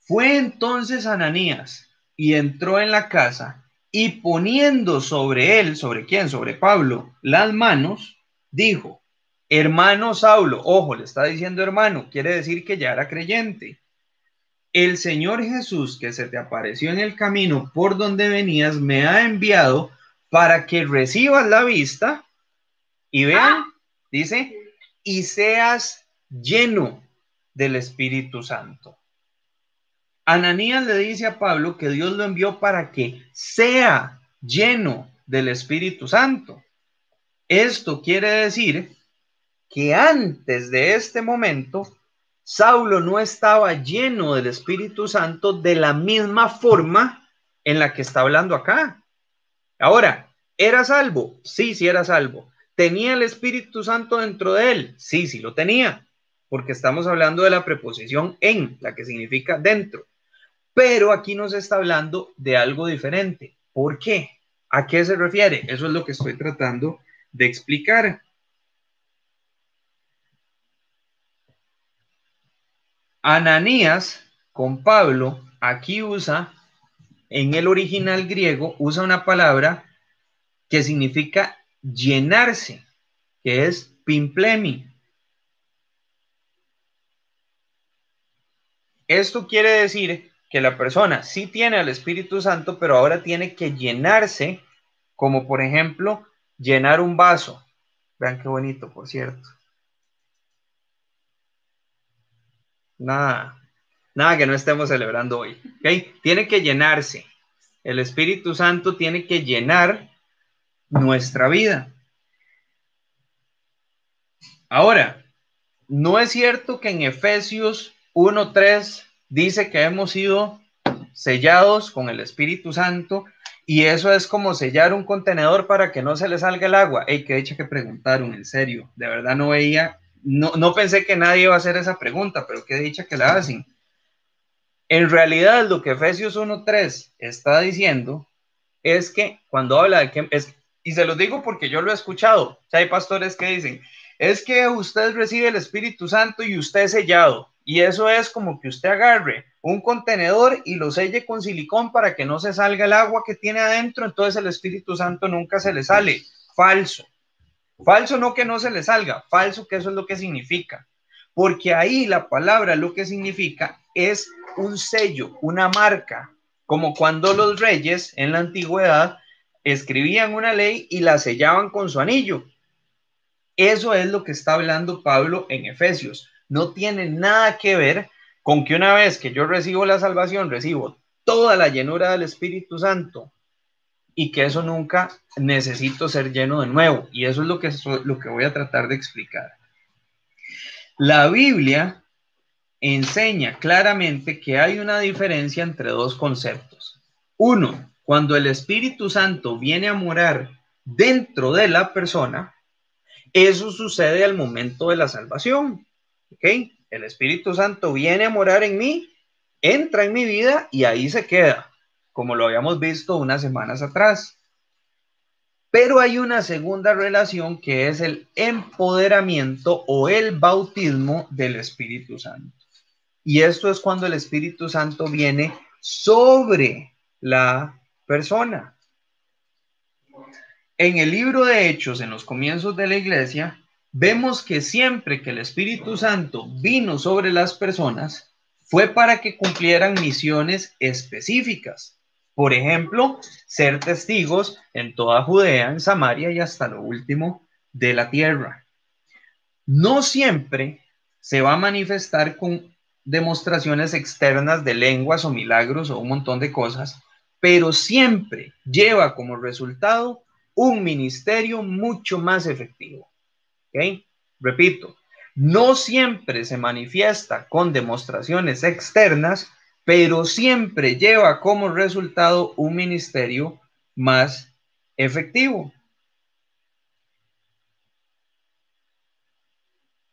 fue entonces Ananías y entró en la casa y poniendo sobre él, ¿sobre quién? Sobre Pablo, las manos, dijo, hermano Saulo, ojo, le está diciendo hermano, quiere decir que ya era creyente. El Señor Jesús que se te apareció en el camino por donde venías me ha enviado para que recibas la vista y vean, dice, y seas lleno del Espíritu Santo. Ananías le dice a Pablo que Dios lo envió para que sea lleno del Espíritu Santo. Esto quiere decir que antes de este momento, Saulo no estaba lleno del Espíritu Santo de la misma forma en la que está hablando acá. Ahora, ¿era salvo? Sí, sí era salvo. ¿Tenía el Espíritu Santo dentro de él? Sí, sí lo tenía, porque estamos hablando de la preposición en, la que significa dentro. Pero aquí nos está hablando de algo diferente. ¿Por qué? ¿A qué se refiere? Eso es lo que estoy tratando de explicar. Ananías con Pablo aquí usa, en el original griego, usa una palabra que significa llenarse, que es pimplemi. Esto quiere decir que la persona sí tiene al Espíritu Santo, pero ahora tiene que llenarse, como por ejemplo, llenar un vaso. Vean qué bonito, por cierto. Nada, nada que no estemos celebrando hoy. ¿okay? Tiene que llenarse. El Espíritu Santo tiene que llenar nuestra vida. Ahora, no es cierto que en Efesios 1.3 dice que hemos sido sellados con el Espíritu Santo y eso es como sellar un contenedor para que no se le salga el agua. Ey, que hecho que preguntaron, en serio, de verdad no veía, no, no pensé que nadie iba a hacer esa pregunta, pero qué dicha que la hacen. En realidad, lo que Efesios 1.3 está diciendo es que cuando habla de que es, y se los digo porque yo lo he escuchado, hay pastores que dicen, es que usted recibe el Espíritu Santo y usted es sellado. Y eso es como que usted agarre un contenedor y lo selle con silicón para que no se salga el agua que tiene adentro, entonces el Espíritu Santo nunca se le sale. Falso. Falso no que no se le salga, falso que eso es lo que significa. Porque ahí la palabra lo que significa es un sello, una marca, como cuando los reyes en la antigüedad escribían una ley y la sellaban con su anillo. Eso es lo que está hablando Pablo en Efesios no tiene nada que ver con que una vez que yo recibo la salvación, recibo toda la llenura del Espíritu Santo y que eso nunca necesito ser lleno de nuevo. Y eso es lo que, lo que voy a tratar de explicar. La Biblia enseña claramente que hay una diferencia entre dos conceptos. Uno, cuando el Espíritu Santo viene a morar dentro de la persona, eso sucede al momento de la salvación. ¿Ok? El Espíritu Santo viene a morar en mí, entra en mi vida y ahí se queda, como lo habíamos visto unas semanas atrás. Pero hay una segunda relación que es el empoderamiento o el bautismo del Espíritu Santo. Y esto es cuando el Espíritu Santo viene sobre la persona. En el libro de Hechos, en los comienzos de la iglesia, vemos que siempre que el Espíritu Santo vino sobre las personas, fue para que cumplieran misiones específicas. Por ejemplo, ser testigos en toda Judea, en Samaria y hasta lo último de la tierra. No siempre se va a manifestar con demostraciones externas de lenguas o milagros o un montón de cosas, pero siempre lleva como resultado un ministerio mucho más efectivo. Repito, no siempre se manifiesta con demostraciones externas, pero siempre lleva como resultado un ministerio más efectivo.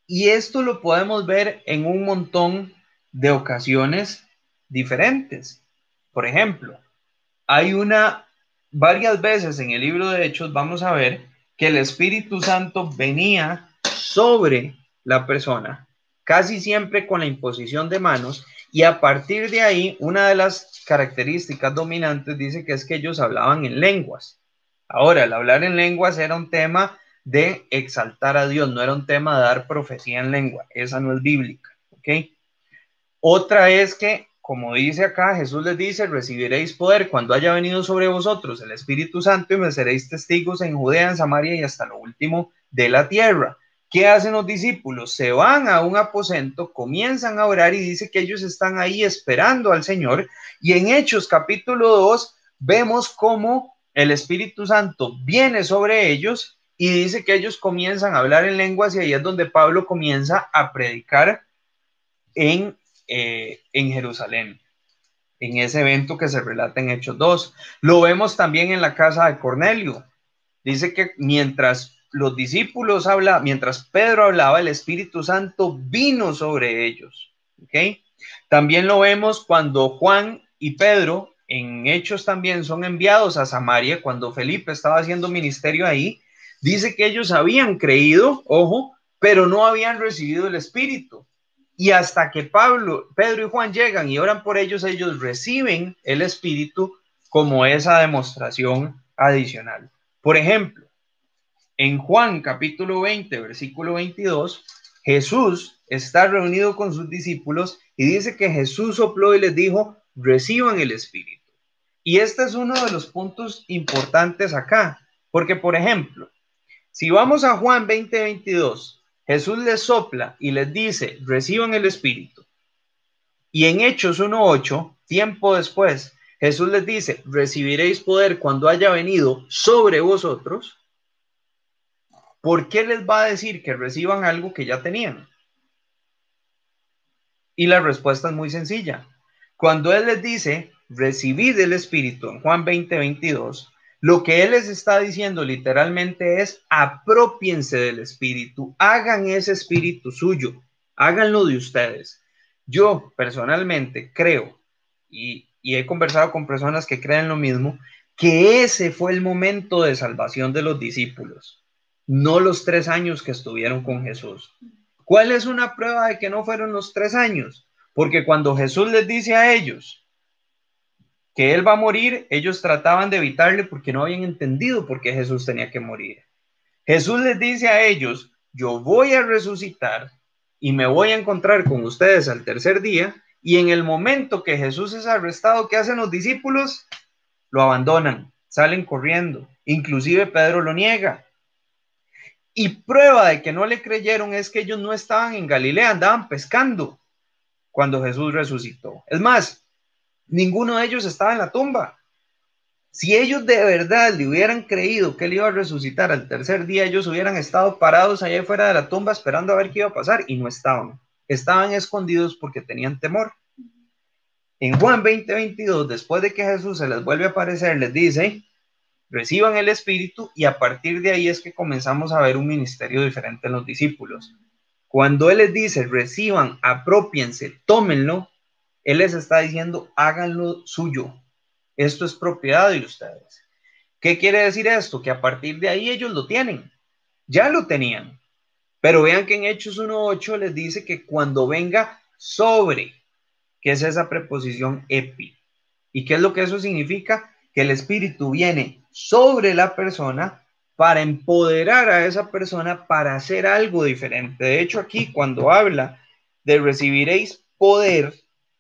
Y esto lo podemos ver en un montón de ocasiones diferentes. Por ejemplo, hay una, varias veces en el libro de Hechos vamos a ver que el Espíritu Santo venía sobre la persona, casi siempre con la imposición de manos, y a partir de ahí, una de las características dominantes dice que es que ellos hablaban en lenguas. Ahora, el hablar en lenguas era un tema de exaltar a Dios, no era un tema de dar profecía en lengua, esa no es bíblica, ¿ok? Otra es que, como dice acá, Jesús les dice, recibiréis poder cuando haya venido sobre vosotros el Espíritu Santo y me seréis testigos en Judea, en Samaria y hasta lo último de la tierra. ¿Qué hacen los discípulos? Se van a un aposento, comienzan a orar y dice que ellos están ahí esperando al Señor. Y en Hechos capítulo 2 vemos cómo el Espíritu Santo viene sobre ellos y dice que ellos comienzan a hablar en lenguas y ahí es donde Pablo comienza a predicar en, eh, en Jerusalén, en ese evento que se relata en Hechos 2. Lo vemos también en la casa de Cornelio. Dice que mientras los discípulos hablaban, mientras Pedro hablaba, el Espíritu Santo vino sobre ellos. ¿Ok? También lo vemos cuando Juan y Pedro en Hechos también son enviados a Samaria, cuando Felipe estaba haciendo ministerio ahí, dice que ellos habían creído, ojo, pero no habían recibido el Espíritu. Y hasta que Pablo, Pedro y Juan llegan y oran por ellos, ellos reciben el Espíritu como esa demostración adicional. Por ejemplo, en Juan capítulo 20, versículo 22, Jesús está reunido con sus discípulos y dice que Jesús sopló y les dijo, reciban el Espíritu. Y este es uno de los puntos importantes acá, porque por ejemplo, si vamos a Juan 20, 22, Jesús les sopla y les dice, reciban el Espíritu. Y en Hechos 1.8, tiempo después, Jesús les dice, recibiréis poder cuando haya venido sobre vosotros. ¿Por qué les va a decir que reciban algo que ya tenían? Y la respuesta es muy sencilla. Cuando Él les dice, recibid el Espíritu en Juan 20, 22, lo que Él les está diciendo literalmente es, apropiense del Espíritu, hagan ese Espíritu suyo, háganlo de ustedes. Yo personalmente creo, y, y he conversado con personas que creen lo mismo, que ese fue el momento de salvación de los discípulos no los tres años que estuvieron con Jesús. ¿Cuál es una prueba de que no fueron los tres años? Porque cuando Jesús les dice a ellos que Él va a morir, ellos trataban de evitarle porque no habían entendido por qué Jesús tenía que morir. Jesús les dice a ellos, yo voy a resucitar y me voy a encontrar con ustedes al tercer día. Y en el momento que Jesús es arrestado, ¿qué hacen los discípulos? Lo abandonan, salen corriendo. Inclusive Pedro lo niega. Y prueba de que no le creyeron es que ellos no estaban en Galilea, andaban pescando cuando Jesús resucitó. Es más, ninguno de ellos estaba en la tumba. Si ellos de verdad le hubieran creído que él iba a resucitar al tercer día, ellos hubieran estado parados allá fuera de la tumba esperando a ver qué iba a pasar y no estaban. Estaban escondidos porque tenían temor. En Juan 20:22, después de que Jesús se les vuelve a aparecer, les dice, reciban el Espíritu y a partir de ahí es que comenzamos a ver un ministerio diferente en los discípulos. Cuando Él les dice, reciban, apropiense, tómenlo, Él les está diciendo, háganlo suyo. Esto es propiedad de ustedes. ¿Qué quiere decir esto? Que a partir de ahí ellos lo tienen. Ya lo tenían. Pero vean que en Hechos 1.8 les dice que cuando venga sobre, que es esa preposición epi. ¿Y qué es lo que eso significa? Que el Espíritu viene sobre la persona para empoderar a esa persona para hacer algo diferente. De hecho, aquí cuando habla de recibiréis poder,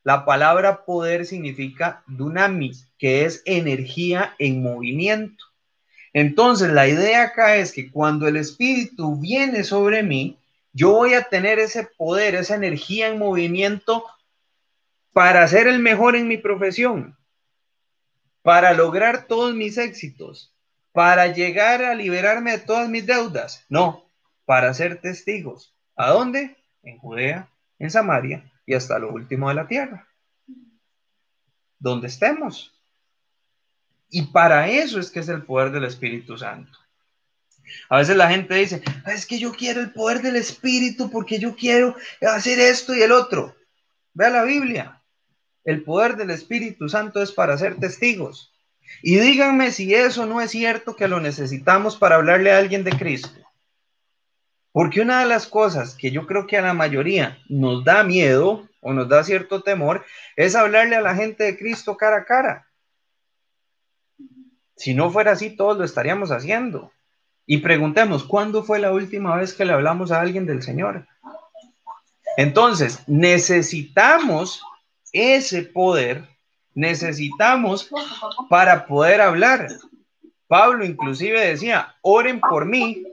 la palabra poder significa dunamis, que es energía en movimiento. Entonces, la idea acá es que cuando el Espíritu viene sobre mí, yo voy a tener ese poder, esa energía en movimiento para ser el mejor en mi profesión, para lograr todos mis éxitos, para llegar a liberarme de todas mis deudas. No, para ser testigos. ¿A dónde? En Judea, en Samaria y hasta lo último de la tierra. Donde estemos. Y para eso es que es el poder del Espíritu Santo. A veces la gente dice, ah, es que yo quiero el poder del Espíritu porque yo quiero hacer esto y el otro. Vea la Biblia. El poder del Espíritu Santo es para ser testigos. Y díganme si eso no es cierto que lo necesitamos para hablarle a alguien de Cristo. Porque una de las cosas que yo creo que a la mayoría nos da miedo o nos da cierto temor es hablarle a la gente de Cristo cara a cara. Si no fuera así, todos lo estaríamos haciendo. Y preguntemos, ¿cuándo fue la última vez que le hablamos a alguien del Señor? Entonces, necesitamos ese poder, necesitamos para poder hablar. Pablo inclusive decía, oren por mí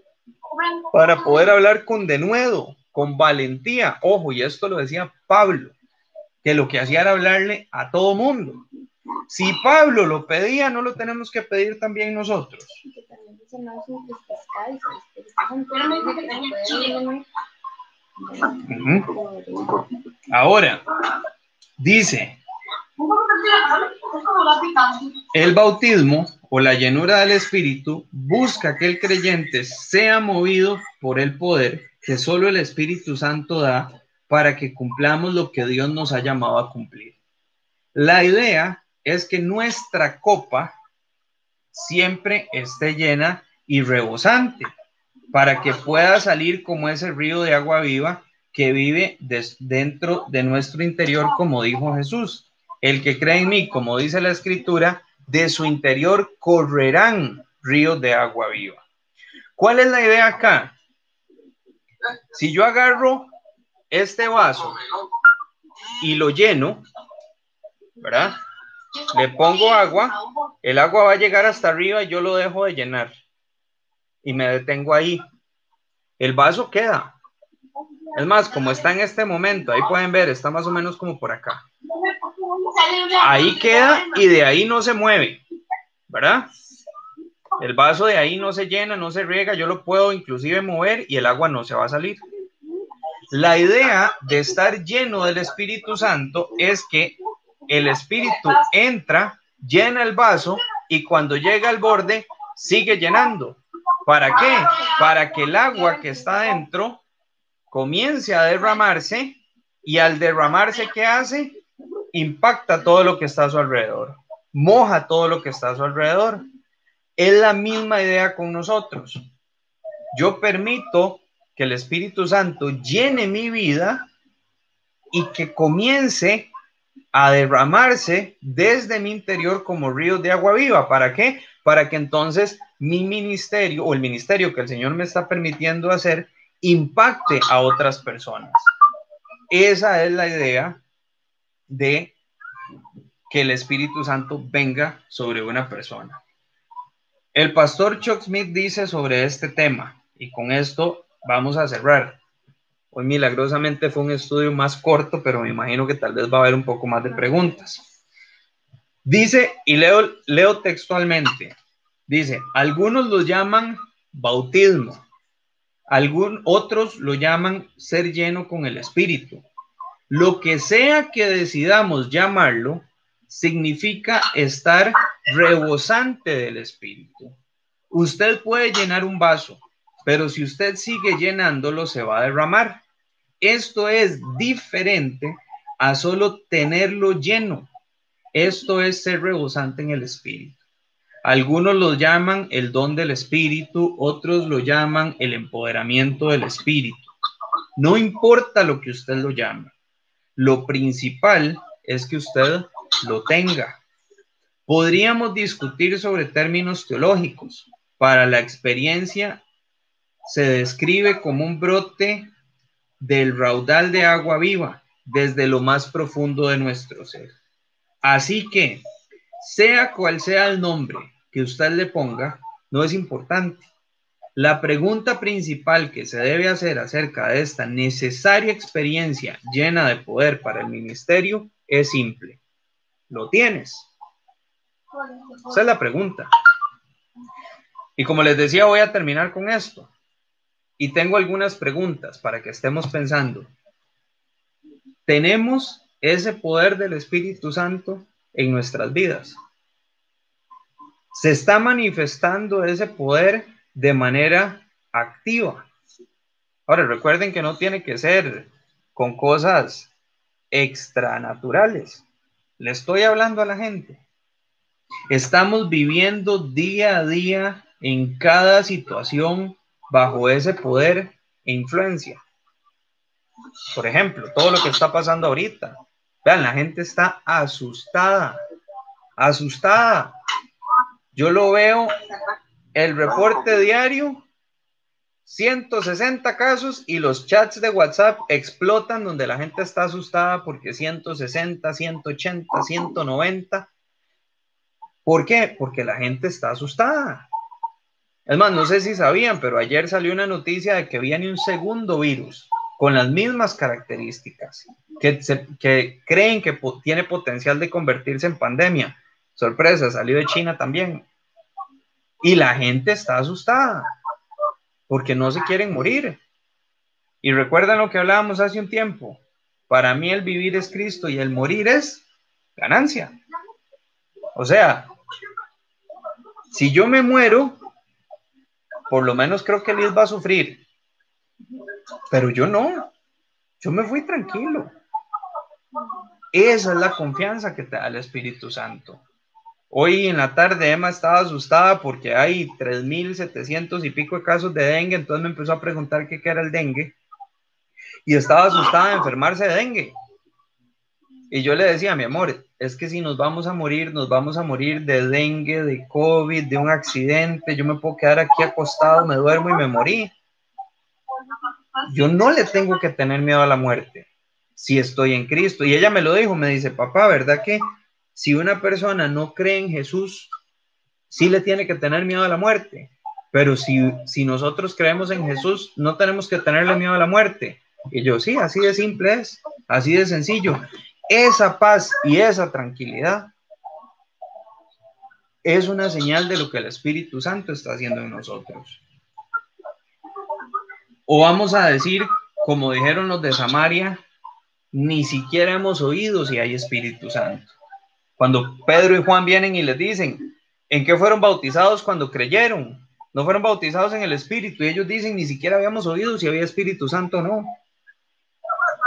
para poder hablar con denuedo, con valentía. Ojo, y esto lo decía Pablo, que lo que hacía era hablarle a todo mundo. Si Pablo lo pedía, no lo tenemos que pedir también nosotros. Ahora, dice, el bautismo o la llenura del Espíritu busca que el creyente sea movido por el poder que solo el Espíritu Santo da para que cumplamos lo que Dios nos ha llamado a cumplir. La idea es que nuestra copa siempre esté llena y rebosante para que pueda salir como ese río de agua viva que vive dentro de nuestro interior, como dijo Jesús. El que cree en mí, como dice la escritura, de su interior correrán ríos de agua viva. ¿Cuál es la idea acá? Si yo agarro este vaso y lo lleno, ¿verdad? Le pongo agua, el agua va a llegar hasta arriba y yo lo dejo de llenar. Y me detengo ahí. El vaso queda. Es más, como está en este momento, ahí pueden ver, está más o menos como por acá. Ahí queda y de ahí no se mueve, ¿verdad? El vaso de ahí no se llena, no se riega, yo lo puedo inclusive mover y el agua no se va a salir. La idea de estar lleno del Espíritu Santo es que el Espíritu entra, llena el vaso y cuando llega al borde sigue llenando. ¿Para qué? Para que el agua que está dentro comience a derramarse y al derramarse, ¿qué hace? Impacta todo lo que está a su alrededor, moja todo lo que está a su alrededor. Es la misma idea con nosotros. Yo permito que el Espíritu Santo llene mi vida y que comience a derramarse desde mi interior como ríos de agua viva. ¿Para qué? Para que entonces mi ministerio o el ministerio que el Señor me está permitiendo hacer impacte a otras personas. Esa es la idea de que el Espíritu Santo venga sobre una persona. El pastor Chuck Smith dice sobre este tema, y con esto vamos a cerrar. Hoy milagrosamente fue un estudio más corto, pero me imagino que tal vez va a haber un poco más de preguntas. Dice, y leo, leo textualmente, dice, algunos lo llaman bautismo, algunos otros lo llaman ser lleno con el Espíritu. Lo que sea que decidamos llamarlo, significa estar rebosante del Espíritu. Usted puede llenar un vaso, pero si usted sigue llenándolo, se va a derramar. Esto es diferente a solo tenerlo lleno. Esto es ser rebosante en el Espíritu. Algunos lo llaman el don del Espíritu, otros lo llaman el empoderamiento del Espíritu. No importa lo que usted lo llame. Lo principal es que usted lo tenga. Podríamos discutir sobre términos teológicos. Para la experiencia se describe como un brote del raudal de agua viva desde lo más profundo de nuestro ser. Así que, sea cual sea el nombre, que usted le ponga no es importante. La pregunta principal que se debe hacer acerca de esta necesaria experiencia llena de poder para el ministerio es simple. ¿Lo tienes? Esa es la pregunta. Y como les decía, voy a terminar con esto. Y tengo algunas preguntas para que estemos pensando. ¿Tenemos ese poder del Espíritu Santo en nuestras vidas? Se está manifestando ese poder de manera activa. Ahora, recuerden que no tiene que ser con cosas extranaturales. Le estoy hablando a la gente. Estamos viviendo día a día en cada situación bajo ese poder e influencia. Por ejemplo, todo lo que está pasando ahorita. Vean, la gente está asustada, asustada. Yo lo veo, el reporte diario, 160 casos y los chats de WhatsApp explotan donde la gente está asustada porque 160, 180, 190. ¿Por qué? Porque la gente está asustada. Es más, no sé si sabían, pero ayer salió una noticia de que viene un segundo virus con las mismas características, que, que creen que tiene potencial de convertirse en pandemia. Sorpresa, salió de China también. Y la gente está asustada porque no se quieren morir. Y recuerdan lo que hablábamos hace un tiempo. Para mí el vivir es Cristo y el morir es ganancia. O sea, si yo me muero, por lo menos creo que Liz va a sufrir. Pero yo no. Yo me fui tranquilo. Esa es la confianza que te da el Espíritu Santo. Hoy en la tarde Emma estaba asustada porque hay 3.700 y pico de casos de dengue, entonces me empezó a preguntar qué, era el dengue y estaba asustada de enfermarse de dengue. Y yo le decía, mi amor, es que si nos vamos a morir, nos vamos a morir de dengue, de COVID, de un accidente, yo me puedo quedar aquí acostado, me duermo y me morí. Yo no le tengo que tener miedo a la muerte si estoy en Cristo. Y ella me lo dijo, me dice, papá, ¿verdad que si una persona no cree en Jesús, sí le tiene que tener miedo a la muerte? Pero si, si nosotros creemos en Jesús, no tenemos que tenerle miedo a la muerte. Y yo, sí, así de simple es, así de sencillo. Esa paz y esa tranquilidad es una señal de lo que el Espíritu Santo está haciendo en nosotros. O vamos a decir, como dijeron los de Samaria, ni siquiera hemos oído si hay Espíritu Santo. Cuando Pedro y Juan vienen y les dicen, ¿en qué fueron bautizados cuando creyeron? No fueron bautizados en el Espíritu. Y ellos dicen, ni siquiera habíamos oído si había Espíritu Santo o no.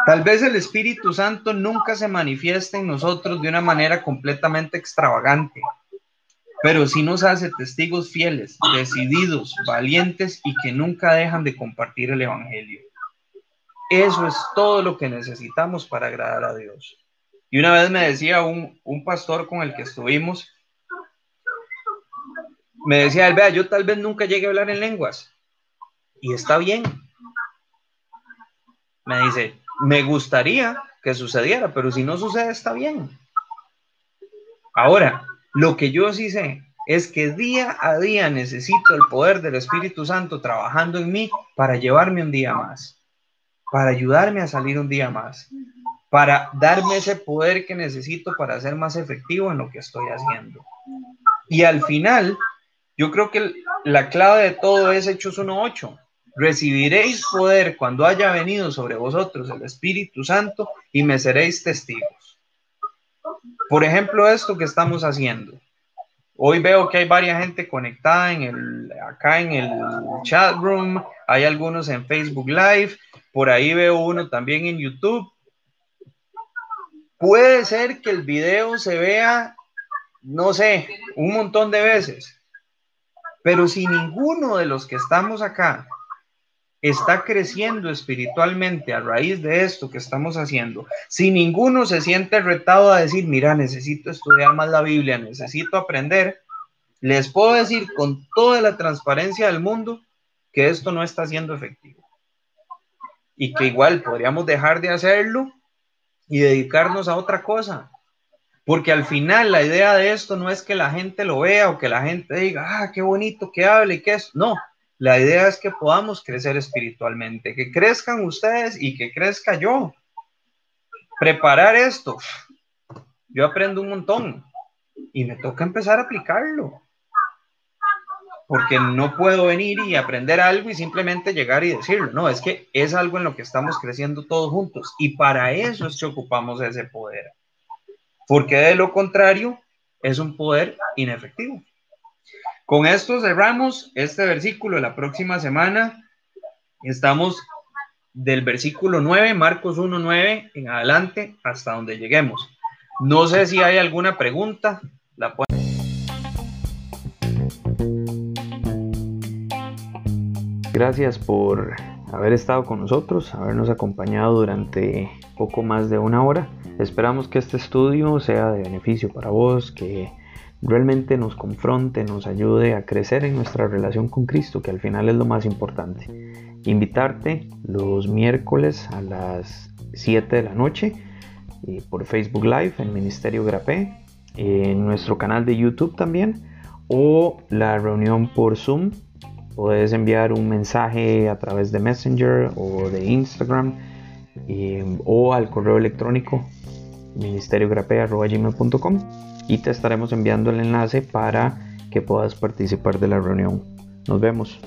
Tal vez el Espíritu Santo nunca se manifiesta en nosotros de una manera completamente extravagante pero sí nos hace testigos fieles, decididos, valientes y que nunca dejan de compartir el Evangelio. Eso es todo lo que necesitamos para agradar a Dios. Y una vez me decía un, un pastor con el que estuvimos, me decía, él, vea, yo tal vez nunca llegue a hablar en lenguas. Y está bien. Me dice, me gustaría que sucediera, pero si no sucede, está bien. Ahora, lo que yo sí sé es que día a día necesito el poder del Espíritu Santo trabajando en mí para llevarme un día más, para ayudarme a salir un día más, para darme ese poder que necesito para ser más efectivo en lo que estoy haciendo. Y al final, yo creo que la clave de todo es Hechos 1.8. Recibiréis poder cuando haya venido sobre vosotros el Espíritu Santo y me seréis testigos. Por ejemplo, esto que estamos haciendo. Hoy veo que hay varias gente conectada en el, acá en el chat room, hay algunos en Facebook Live, por ahí veo uno también en YouTube. Puede ser que el video se vea, no sé, un montón de veces, pero si ninguno de los que estamos acá está creciendo espiritualmente a raíz de esto que estamos haciendo, si ninguno se siente retado a decir, mira, necesito estudiar más la Biblia, necesito aprender, les puedo decir con toda la transparencia del mundo que esto no está siendo efectivo. Y que igual podríamos dejar de hacerlo y dedicarnos a otra cosa. Porque al final la idea de esto no es que la gente lo vea o que la gente diga, ah, qué bonito que hable y que es. No, la idea es que podamos crecer espiritualmente, que crezcan ustedes y que crezca yo. Preparar esto, yo aprendo un montón y me toca empezar a aplicarlo. Porque no puedo venir y aprender algo y simplemente llegar y decirlo. No, es que es algo en lo que estamos creciendo todos juntos. Y para eso es que ocupamos ese poder. Porque de lo contrario, es un poder inefectivo. Con esto cerramos este versículo. La próxima semana estamos del versículo 9, Marcos 1, 9 en adelante hasta donde lleguemos. No sé si hay alguna pregunta. La Gracias por haber estado con nosotros, habernos acompañado durante poco más de una hora. Esperamos que este estudio sea de beneficio para vos, que realmente nos confronte, nos ayude a crecer en nuestra relación con Cristo, que al final es lo más importante. Invitarte los miércoles a las 7 de la noche eh, por Facebook Live en Ministerio Grapé, en nuestro canal de YouTube también, o la reunión por Zoom. Puedes enviar un mensaje a través de Messenger o de Instagram o al correo electrónico ministeriogrape.com y te estaremos enviando el enlace para que puedas participar de la reunión. Nos vemos.